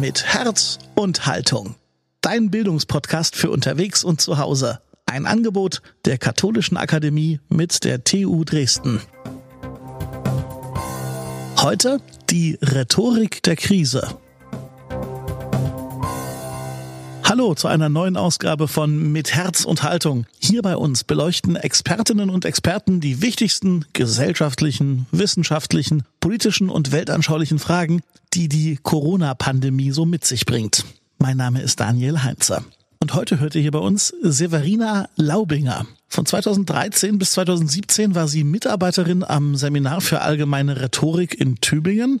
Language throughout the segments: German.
Mit Herz und Haltung. Dein Bildungspodcast für unterwegs und zu Hause. Ein Angebot der Katholischen Akademie mit der TU Dresden. Heute die Rhetorik der Krise. Hallo zu einer neuen Ausgabe von Mit Herz und Haltung. Hier bei uns beleuchten Expertinnen und Experten die wichtigsten gesellschaftlichen, wissenschaftlichen, politischen und weltanschaulichen Fragen, die die Corona-Pandemie so mit sich bringt. Mein Name ist Daniel Heinzer. Und heute hört ihr hier bei uns Severina Laubinger. Von 2013 bis 2017 war sie Mitarbeiterin am Seminar für allgemeine Rhetorik in Tübingen.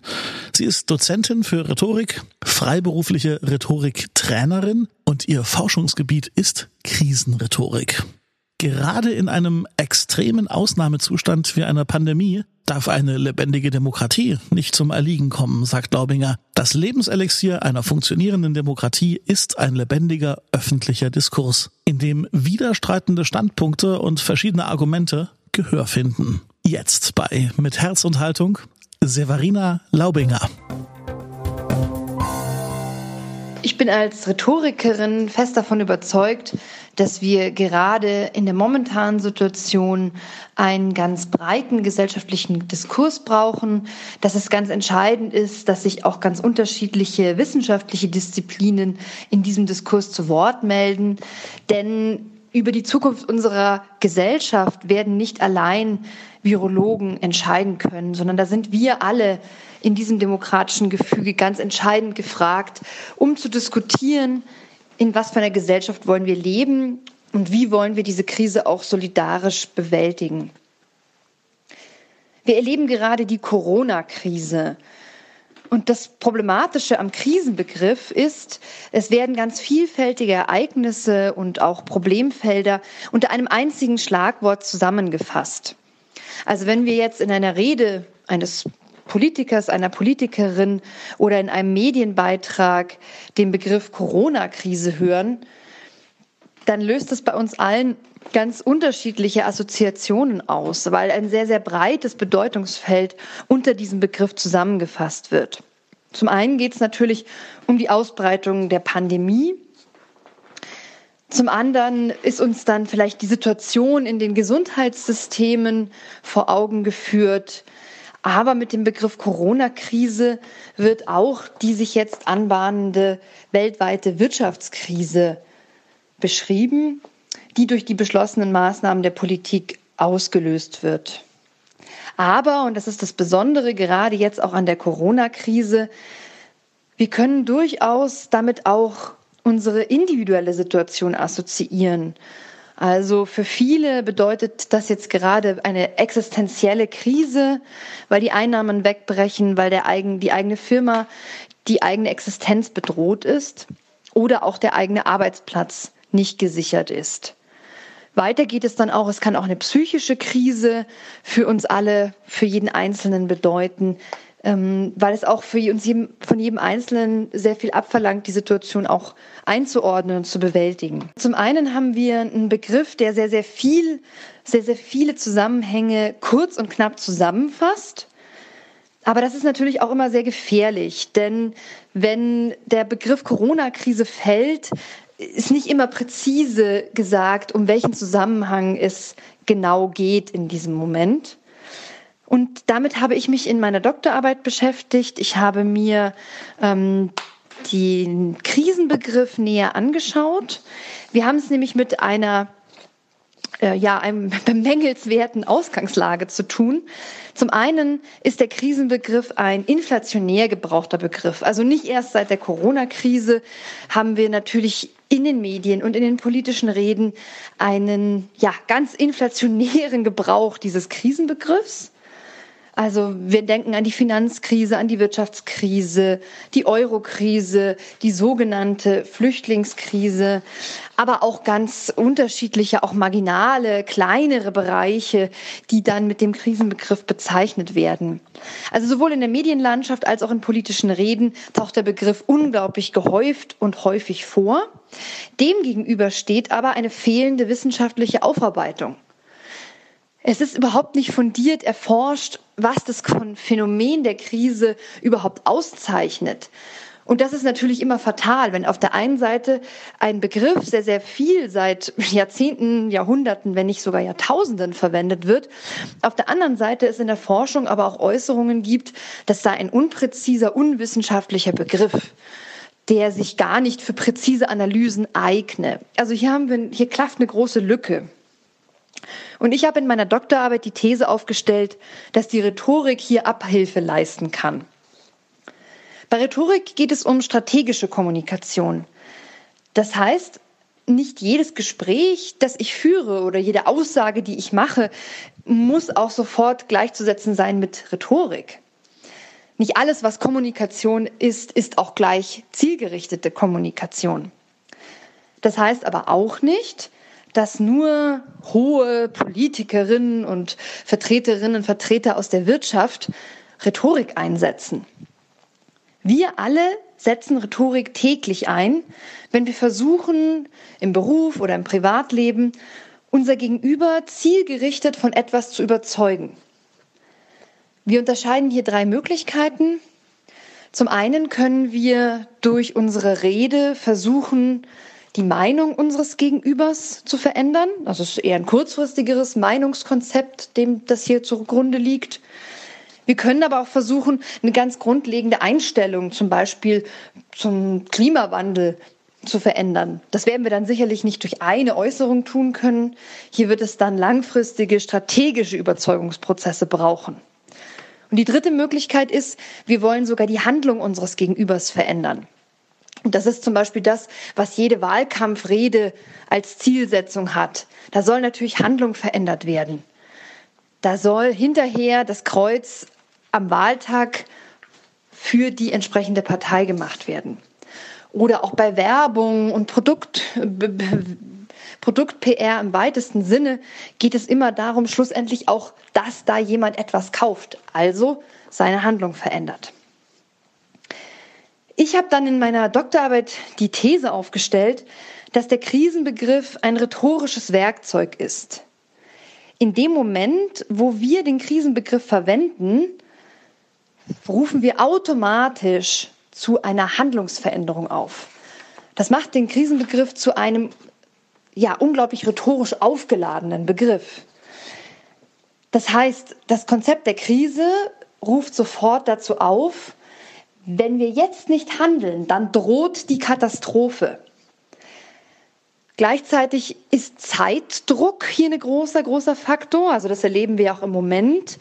Sie ist Dozentin für Rhetorik, freiberufliche Rhetoriktrainerin und ihr Forschungsgebiet ist Krisenrhetorik. Gerade in einem extremen Ausnahmezustand wie einer Pandemie darf eine lebendige Demokratie nicht zum Erliegen kommen, sagt Glaubinger. Das Lebenselixier einer funktionierenden Demokratie ist ein lebendiger öffentlicher Diskurs, in dem widerstreitende Standpunkte und verschiedene Argumente Gehör finden. Jetzt bei Mit Herz und Haltung Severina Laubinger. Ich bin als Rhetorikerin fest davon überzeugt, dass wir gerade in der momentanen Situation einen ganz breiten gesellschaftlichen Diskurs brauchen, dass es ganz entscheidend ist, dass sich auch ganz unterschiedliche wissenschaftliche Disziplinen in diesem Diskurs zu Wort melden. Denn über die Zukunft unserer Gesellschaft werden nicht allein Virologen entscheiden können, sondern da sind wir alle in diesem demokratischen Gefüge ganz entscheidend gefragt, um zu diskutieren, in was für einer Gesellschaft wollen wir leben und wie wollen wir diese Krise auch solidarisch bewältigen. Wir erleben gerade die Corona-Krise. Und das Problematische am Krisenbegriff ist, es werden ganz vielfältige Ereignisse und auch Problemfelder unter einem einzigen Schlagwort zusammengefasst. Also wenn wir jetzt in einer Rede eines Politikers, einer Politikerin oder in einem Medienbeitrag den Begriff Corona-Krise hören, dann löst das bei uns allen ganz unterschiedliche Assoziationen aus, weil ein sehr, sehr breites Bedeutungsfeld unter diesem Begriff zusammengefasst wird. Zum einen geht es natürlich um die Ausbreitung der Pandemie. Zum anderen ist uns dann vielleicht die Situation in den Gesundheitssystemen vor Augen geführt, aber mit dem Begriff Corona-Krise wird auch die sich jetzt anbahnende weltweite Wirtschaftskrise beschrieben, die durch die beschlossenen Maßnahmen der Politik ausgelöst wird. Aber, und das ist das Besondere gerade jetzt auch an der Corona-Krise, wir können durchaus damit auch unsere individuelle Situation assoziieren. Also für viele bedeutet das jetzt gerade eine existenzielle Krise, weil die Einnahmen wegbrechen, weil der eigen, die eigene Firma, die eigene Existenz bedroht ist oder auch der eigene Arbeitsplatz nicht gesichert ist. Weiter geht es dann auch, es kann auch eine psychische Krise für uns alle, für jeden Einzelnen bedeuten, ähm, weil es auch für uns jedem, von jedem Einzelnen sehr viel abverlangt, die Situation auch einzuordnen und zu bewältigen. Zum einen haben wir einen Begriff, der sehr, sehr viel, sehr, sehr viele Zusammenhänge kurz und knapp zusammenfasst. Aber das ist natürlich auch immer sehr gefährlich, denn wenn der Begriff Corona-Krise fällt, ist nicht immer präzise gesagt, um welchen Zusammenhang es genau geht in diesem Moment. Und damit habe ich mich in meiner Doktorarbeit beschäftigt. Ich habe mir ähm, den Krisenbegriff näher angeschaut. Wir haben es nämlich mit einer äh, ja, einem bemängelswerten Ausgangslage zu tun. Zum einen ist der Krisenbegriff ein inflationär gebrauchter Begriff. Also nicht erst seit der Corona-Krise haben wir natürlich in den Medien und in den politischen Reden einen ja, ganz inflationären Gebrauch dieses Krisenbegriffs. Also wir denken an die Finanzkrise, an die Wirtschaftskrise, die Eurokrise, die sogenannte Flüchtlingskrise, aber auch ganz unterschiedliche, auch marginale, kleinere Bereiche, die dann mit dem Krisenbegriff bezeichnet werden. Also sowohl in der Medienlandschaft als auch in politischen Reden taucht der Begriff unglaublich gehäuft und häufig vor. Demgegenüber steht aber eine fehlende wissenschaftliche Aufarbeitung. Es ist überhaupt nicht fundiert erforscht, was das Phänomen der Krise überhaupt auszeichnet. Und das ist natürlich immer fatal, wenn auf der einen Seite ein Begriff sehr, sehr viel seit Jahrzehnten, Jahrhunderten, wenn nicht sogar Jahrtausenden verwendet wird. Auf der anderen Seite es in der Forschung aber auch Äußerungen gibt, das sei ein unpräziser, unwissenschaftlicher Begriff der sich gar nicht für präzise Analysen eigne. Also hier haben wir, hier klafft eine große Lücke. Und ich habe in meiner Doktorarbeit die These aufgestellt, dass die Rhetorik hier Abhilfe leisten kann. Bei Rhetorik geht es um strategische Kommunikation. Das heißt, nicht jedes Gespräch, das ich führe oder jede Aussage, die ich mache, muss auch sofort gleichzusetzen sein mit Rhetorik. Nicht alles, was Kommunikation ist, ist auch gleich zielgerichtete Kommunikation. Das heißt aber auch nicht, dass nur hohe Politikerinnen und Vertreterinnen und Vertreter aus der Wirtschaft Rhetorik einsetzen. Wir alle setzen Rhetorik täglich ein, wenn wir versuchen, im Beruf oder im Privatleben unser Gegenüber zielgerichtet von etwas zu überzeugen. Wir unterscheiden hier drei Möglichkeiten. Zum einen können wir durch unsere Rede versuchen, die Meinung unseres Gegenübers zu verändern. Es ist eher ein kurzfristigeres Meinungskonzept, dem das hier zugrunde liegt. Wir können aber auch versuchen, eine ganz grundlegende Einstellung zum Beispiel zum Klimawandel zu verändern. Das werden wir dann sicherlich nicht durch eine Äußerung tun können. Hier wird es dann langfristige strategische Überzeugungsprozesse brauchen. Und die dritte Möglichkeit ist, wir wollen sogar die Handlung unseres Gegenübers verändern. Und das ist zum Beispiel das, was jede Wahlkampfrede als Zielsetzung hat. Da soll natürlich Handlung verändert werden. Da soll hinterher das Kreuz am Wahltag für die entsprechende Partei gemacht werden. Oder auch bei Werbung und Produkt, Produkt-PR im weitesten Sinne geht es immer darum, schlussendlich auch, dass da jemand etwas kauft, also seine Handlung verändert. Ich habe dann in meiner Doktorarbeit die These aufgestellt, dass der Krisenbegriff ein rhetorisches Werkzeug ist. In dem Moment, wo wir den Krisenbegriff verwenden, rufen wir automatisch zu einer Handlungsveränderung auf. Das macht den Krisenbegriff zu einem ja unglaublich rhetorisch aufgeladenen Begriff. Das heißt, das Konzept der Krise ruft sofort dazu auf, wenn wir jetzt nicht handeln, dann droht die Katastrophe. Gleichzeitig ist Zeitdruck hier ein großer, großer Faktor. Also das erleben wir auch im Moment.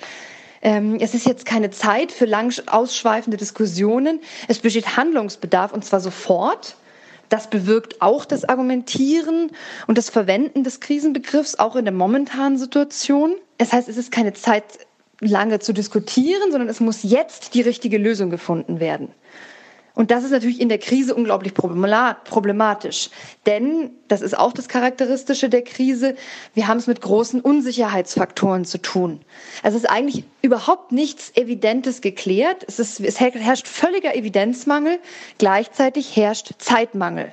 Ähm, es ist jetzt keine Zeit für lang ausschweifende Diskussionen. Es besteht Handlungsbedarf und zwar sofort. Das bewirkt auch das Argumentieren und das Verwenden des Krisenbegriffs auch in der momentanen Situation. Das heißt, es ist keine Zeit lange zu diskutieren, sondern es muss jetzt die richtige Lösung gefunden werden. Und das ist natürlich in der Krise unglaublich problematisch. Denn, das ist auch das Charakteristische der Krise, wir haben es mit großen Unsicherheitsfaktoren zu tun. Also es ist eigentlich überhaupt nichts Evidentes geklärt. Es, ist, es herrscht völliger Evidenzmangel, gleichzeitig herrscht Zeitmangel.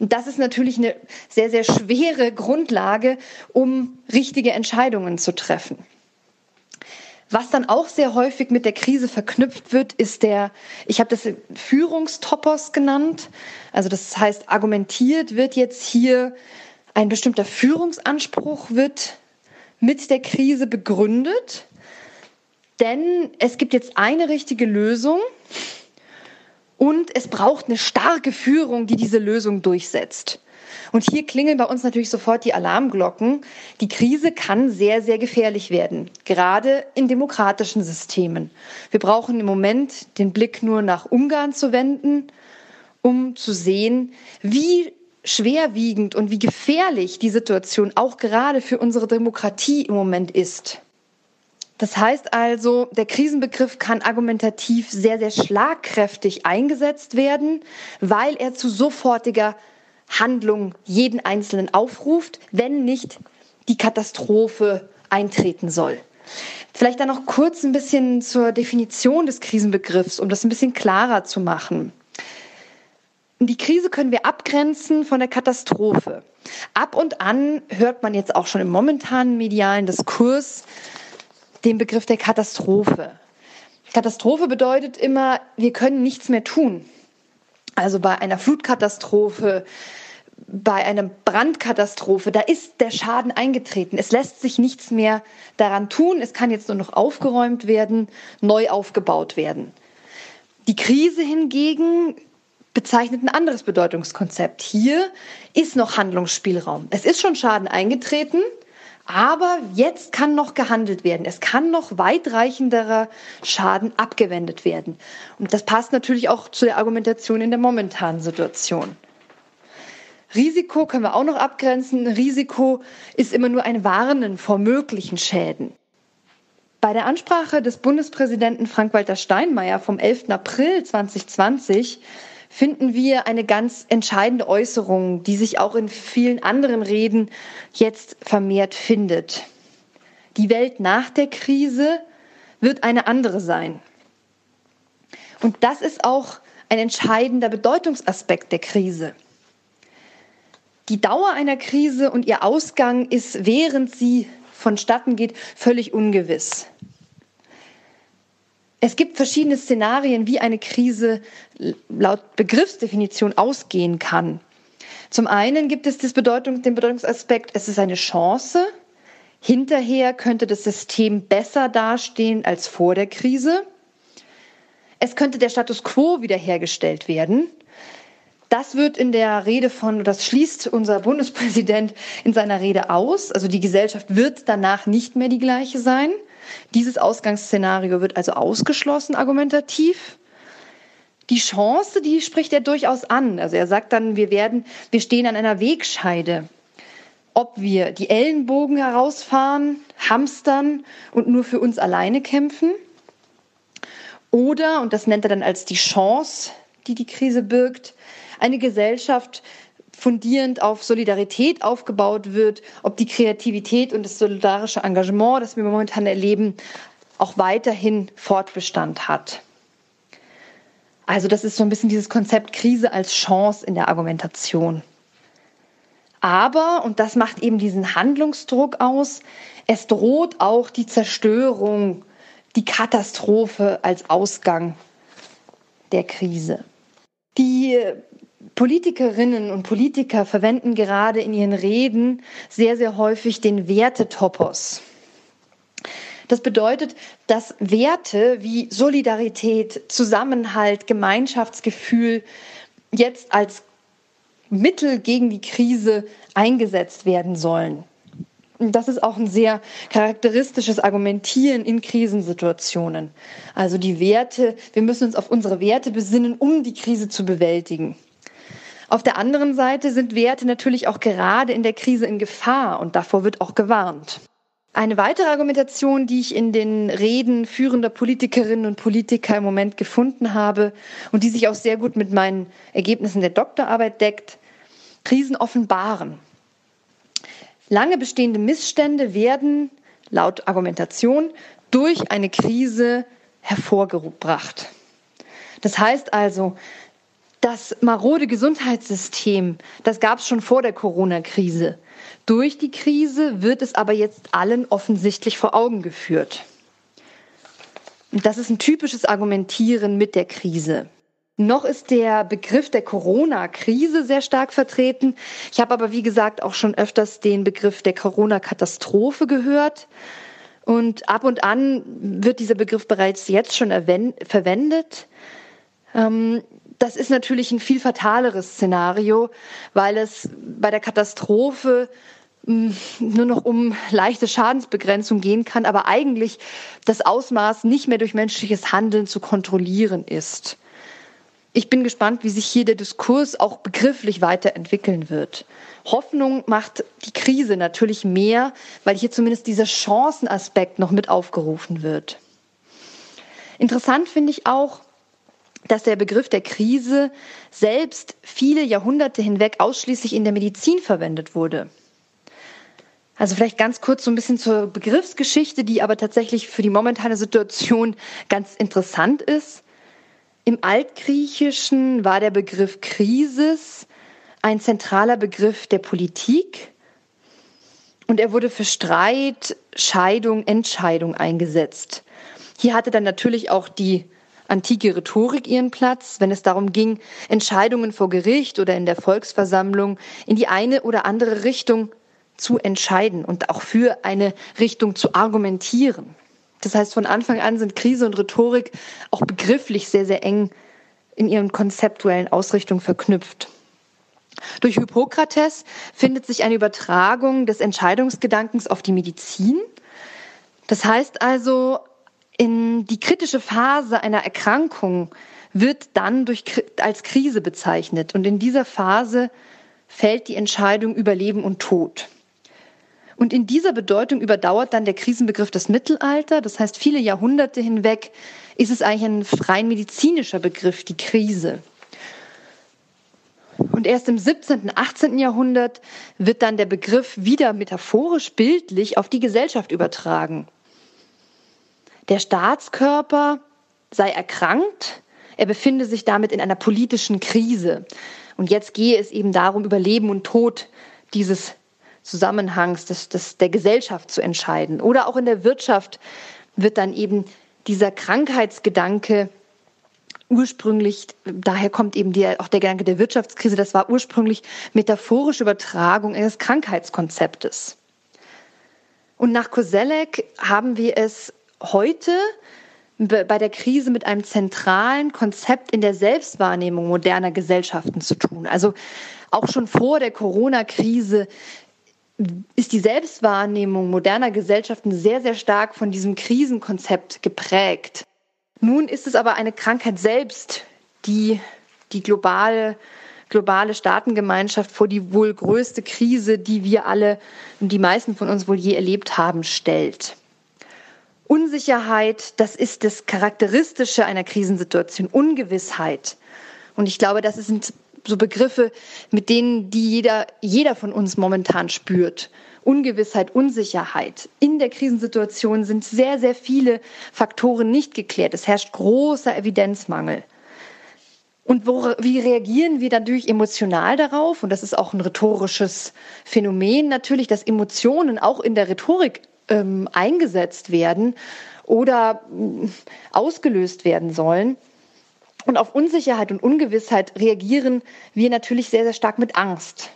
Und das ist natürlich eine sehr, sehr schwere Grundlage, um richtige Entscheidungen zu treffen. Was dann auch sehr häufig mit der Krise verknüpft wird, ist der, ich habe das Führungstopos genannt. Also das heißt, argumentiert wird jetzt hier ein bestimmter Führungsanspruch wird mit der Krise begründet. Denn es gibt jetzt eine richtige Lösung und es braucht eine starke Führung, die diese Lösung durchsetzt. Und hier klingeln bei uns natürlich sofort die Alarmglocken. Die Krise kann sehr, sehr gefährlich werden, gerade in demokratischen Systemen. Wir brauchen im Moment den Blick nur nach Ungarn zu wenden, um zu sehen, wie schwerwiegend und wie gefährlich die Situation auch gerade für unsere Demokratie im Moment ist. Das heißt also, der Krisenbegriff kann argumentativ sehr, sehr schlagkräftig eingesetzt werden, weil er zu sofortiger Handlung jeden Einzelnen aufruft, wenn nicht die Katastrophe eintreten soll. Vielleicht dann noch kurz ein bisschen zur Definition des Krisenbegriffs, um das ein bisschen klarer zu machen. Die Krise können wir abgrenzen von der Katastrophe. Ab und an hört man jetzt auch schon im momentanen medialen Diskurs den Begriff der Katastrophe. Katastrophe bedeutet immer, wir können nichts mehr tun. Also bei einer Flutkatastrophe, bei einer Brandkatastrophe, da ist der Schaden eingetreten. Es lässt sich nichts mehr daran tun. Es kann jetzt nur noch aufgeräumt werden, neu aufgebaut werden. Die Krise hingegen bezeichnet ein anderes Bedeutungskonzept. Hier ist noch Handlungsspielraum. Es ist schon Schaden eingetreten, aber jetzt kann noch gehandelt werden. Es kann noch weitreichenderer Schaden abgewendet werden. Und das passt natürlich auch zu der Argumentation in der momentanen Situation. Risiko können wir auch noch abgrenzen. Risiko ist immer nur ein Warnen vor möglichen Schäden. Bei der Ansprache des Bundespräsidenten Frank-Walter Steinmeier vom 11. April 2020 finden wir eine ganz entscheidende Äußerung, die sich auch in vielen anderen Reden jetzt vermehrt findet. Die Welt nach der Krise wird eine andere sein. Und das ist auch ein entscheidender Bedeutungsaspekt der Krise. Die Dauer einer Krise und ihr Ausgang ist, während sie vonstatten geht, völlig ungewiss. Es gibt verschiedene Szenarien, wie eine Krise laut Begriffsdefinition ausgehen kann. Zum einen gibt es Bedeutung, den Bedeutungsaspekt, es ist eine Chance. Hinterher könnte das System besser dastehen als vor der Krise. Es könnte der Status quo wiederhergestellt werden. Das wird in der Rede von, das schließt unser Bundespräsident in seiner Rede aus. Also die Gesellschaft wird danach nicht mehr die gleiche sein. Dieses Ausgangsszenario wird also ausgeschlossen argumentativ. Die Chance, die spricht er durchaus an. Also er sagt dann, wir werden, wir stehen an einer Wegscheide. Ob wir die Ellenbogen herausfahren, hamstern und nur für uns alleine kämpfen. Oder, und das nennt er dann als die Chance, die die Krise birgt, eine Gesellschaft fundierend auf Solidarität aufgebaut wird, ob die Kreativität und das solidarische Engagement, das wir momentan erleben, auch weiterhin Fortbestand hat. Also das ist so ein bisschen dieses Konzept Krise als Chance in der Argumentation. Aber, und das macht eben diesen Handlungsdruck aus, es droht auch die Zerstörung, die Katastrophe als Ausgang der Krise. Die Politikerinnen und Politiker verwenden gerade in ihren Reden sehr, sehr häufig den Wertetopos. Das bedeutet, dass Werte wie Solidarität, Zusammenhalt, Gemeinschaftsgefühl jetzt als Mittel gegen die Krise eingesetzt werden sollen. Das ist auch ein sehr charakteristisches Argumentieren in Krisensituationen. Also die Werte, wir müssen uns auf unsere Werte besinnen, um die Krise zu bewältigen. Auf der anderen Seite sind Werte natürlich auch gerade in der Krise in Gefahr und davor wird auch gewarnt. Eine weitere Argumentation, die ich in den Reden führender Politikerinnen und Politiker im Moment gefunden habe und die sich auch sehr gut mit meinen Ergebnissen der Doktorarbeit deckt, Krisen offenbaren. Lange bestehende Missstände werden laut Argumentation durch eine Krise hervorgebracht. Das heißt also, das marode Gesundheitssystem, das gab es schon vor der Corona-Krise. Durch die Krise wird es aber jetzt allen offensichtlich vor Augen geführt. Das ist ein typisches Argumentieren mit der Krise. Noch ist der Begriff der Corona-Krise sehr stark vertreten. Ich habe aber, wie gesagt, auch schon öfters den Begriff der Corona-Katastrophe gehört. Und ab und an wird dieser Begriff bereits jetzt schon verwendet. Ähm, das ist natürlich ein viel fataleres Szenario, weil es bei der Katastrophe hm, nur noch um leichte Schadensbegrenzung gehen kann, aber eigentlich das Ausmaß nicht mehr durch menschliches Handeln zu kontrollieren ist. Ich bin gespannt, wie sich hier der Diskurs auch begrifflich weiterentwickeln wird. Hoffnung macht die Krise natürlich mehr, weil hier zumindest dieser Chancenaspekt noch mit aufgerufen wird. Interessant finde ich auch, dass der Begriff der Krise selbst viele Jahrhunderte hinweg ausschließlich in der Medizin verwendet wurde. Also vielleicht ganz kurz so ein bisschen zur Begriffsgeschichte, die aber tatsächlich für die momentane Situation ganz interessant ist. Im Altgriechischen war der Begriff Krisis ein zentraler Begriff der Politik und er wurde für Streit, Scheidung, Entscheidung eingesetzt. Hier hatte dann natürlich auch die antike Rhetorik ihren Platz, wenn es darum ging, Entscheidungen vor Gericht oder in der Volksversammlung in die eine oder andere Richtung zu entscheiden und auch für eine Richtung zu argumentieren. Das heißt, von Anfang an sind Krise und Rhetorik auch begrifflich sehr, sehr eng in ihren konzeptuellen Ausrichtungen verknüpft. Durch Hippokrates findet sich eine Übertragung des Entscheidungsgedankens auf die Medizin. Das heißt also, in die kritische Phase einer Erkrankung wird dann durch, als Krise bezeichnet. Und in dieser Phase fällt die Entscheidung über Leben und Tod. Und in dieser Bedeutung überdauert dann der Krisenbegriff das Mittelalter. Das heißt, viele Jahrhunderte hinweg ist es eigentlich ein rein medizinischer Begriff, die Krise. Und erst im 17., und 18. Jahrhundert wird dann der Begriff wieder metaphorisch, bildlich auf die Gesellschaft übertragen. Der Staatskörper sei erkrankt, er befinde sich damit in einer politischen Krise. Und jetzt gehe es eben darum, über Leben und Tod dieses Zusammenhangs des, des, der Gesellschaft zu entscheiden. Oder auch in der Wirtschaft wird dann eben dieser Krankheitsgedanke ursprünglich, daher kommt eben der, auch der Gedanke der Wirtschaftskrise, das war ursprünglich metaphorische Übertragung eines Krankheitskonzeptes. Und nach Koselleck haben wir es heute bei der Krise mit einem zentralen Konzept in der Selbstwahrnehmung moderner Gesellschaften zu tun. Also auch schon vor der Corona-Krise ist die Selbstwahrnehmung moderner Gesellschaften sehr, sehr stark von diesem Krisenkonzept geprägt. Nun ist es aber eine Krankheit selbst, die die globale, globale Staatengemeinschaft vor die wohl größte Krise, die wir alle und die meisten von uns wohl je erlebt haben, stellt. Unsicherheit, das ist das Charakteristische einer Krisensituation. Ungewissheit. Und ich glaube, das sind so Begriffe, mit denen die jeder, jeder von uns momentan spürt. Ungewissheit, Unsicherheit. In der Krisensituation sind sehr, sehr viele Faktoren nicht geklärt. Es herrscht großer Evidenzmangel. Und wo, wie reagieren wir natürlich emotional darauf? Und das ist auch ein rhetorisches Phänomen natürlich, dass Emotionen auch in der Rhetorik ähm, eingesetzt werden oder äh, ausgelöst werden sollen. Und auf Unsicherheit und Ungewissheit reagieren wir natürlich sehr, sehr stark mit Angst.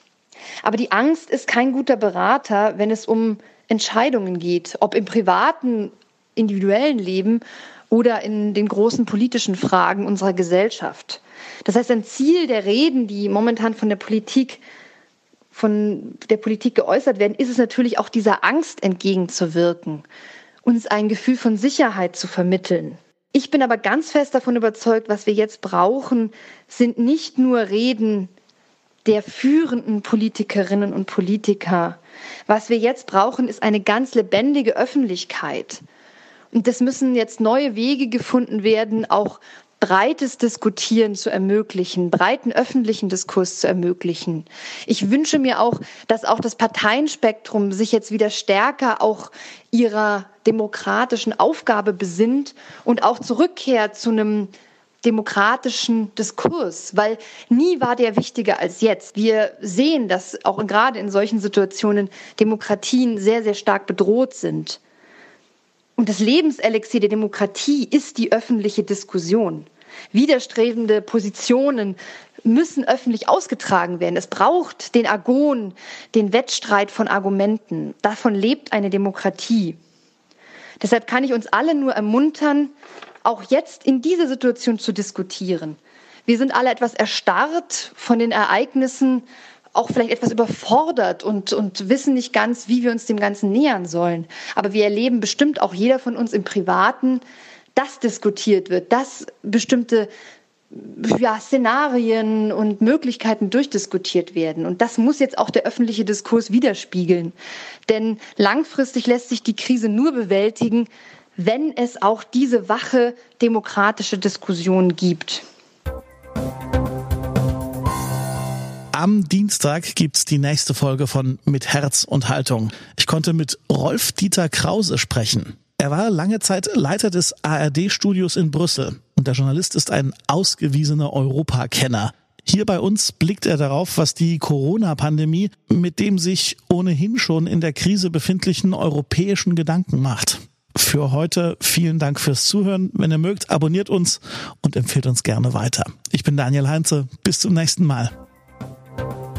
Aber die Angst ist kein guter Berater, wenn es um Entscheidungen geht, ob im privaten, individuellen Leben oder in den großen politischen Fragen unserer Gesellschaft. Das heißt, ein Ziel der Reden, die momentan von der Politik von der Politik geäußert werden, ist es natürlich auch dieser Angst entgegenzuwirken, uns ein Gefühl von Sicherheit zu vermitteln. Ich bin aber ganz fest davon überzeugt, was wir jetzt brauchen, sind nicht nur Reden der führenden Politikerinnen und Politiker. Was wir jetzt brauchen, ist eine ganz lebendige Öffentlichkeit. Und es müssen jetzt neue Wege gefunden werden, auch breites Diskutieren zu ermöglichen, breiten öffentlichen Diskurs zu ermöglichen. Ich wünsche mir auch, dass auch das Parteienspektrum sich jetzt wieder stärker auch ihrer demokratischen Aufgabe besinnt und auch zurückkehrt zu einem demokratischen Diskurs, weil nie war der wichtiger als jetzt. Wir sehen, dass auch gerade in solchen Situationen Demokratien sehr, sehr stark bedroht sind. Und das Lebenselixier der Demokratie ist die öffentliche Diskussion. Widerstrebende Positionen müssen öffentlich ausgetragen werden. Es braucht den Agon, den Wettstreit von Argumenten. Davon lebt eine Demokratie. Deshalb kann ich uns alle nur ermuntern, auch jetzt in dieser Situation zu diskutieren. Wir sind alle etwas erstarrt von den Ereignissen auch vielleicht etwas überfordert und, und wissen nicht ganz, wie wir uns dem Ganzen nähern sollen. Aber wir erleben bestimmt auch jeder von uns im Privaten, dass diskutiert wird, dass bestimmte ja, Szenarien und Möglichkeiten durchdiskutiert werden. Und das muss jetzt auch der öffentliche Diskurs widerspiegeln. Denn langfristig lässt sich die Krise nur bewältigen, wenn es auch diese wache demokratische Diskussion gibt. Am Dienstag gibt's die nächste Folge von Mit Herz und Haltung. Ich konnte mit Rolf Dieter Krause sprechen. Er war lange Zeit Leiter des ARD-Studios in Brüssel und der Journalist ist ein ausgewiesener Europakenner. Hier bei uns blickt er darauf, was die Corona-Pandemie mit dem sich ohnehin schon in der Krise befindlichen europäischen Gedanken macht. Für heute vielen Dank fürs Zuhören. Wenn ihr mögt, abonniert uns und empfehlt uns gerne weiter. Ich bin Daniel Heinze. Bis zum nächsten Mal. Thank you.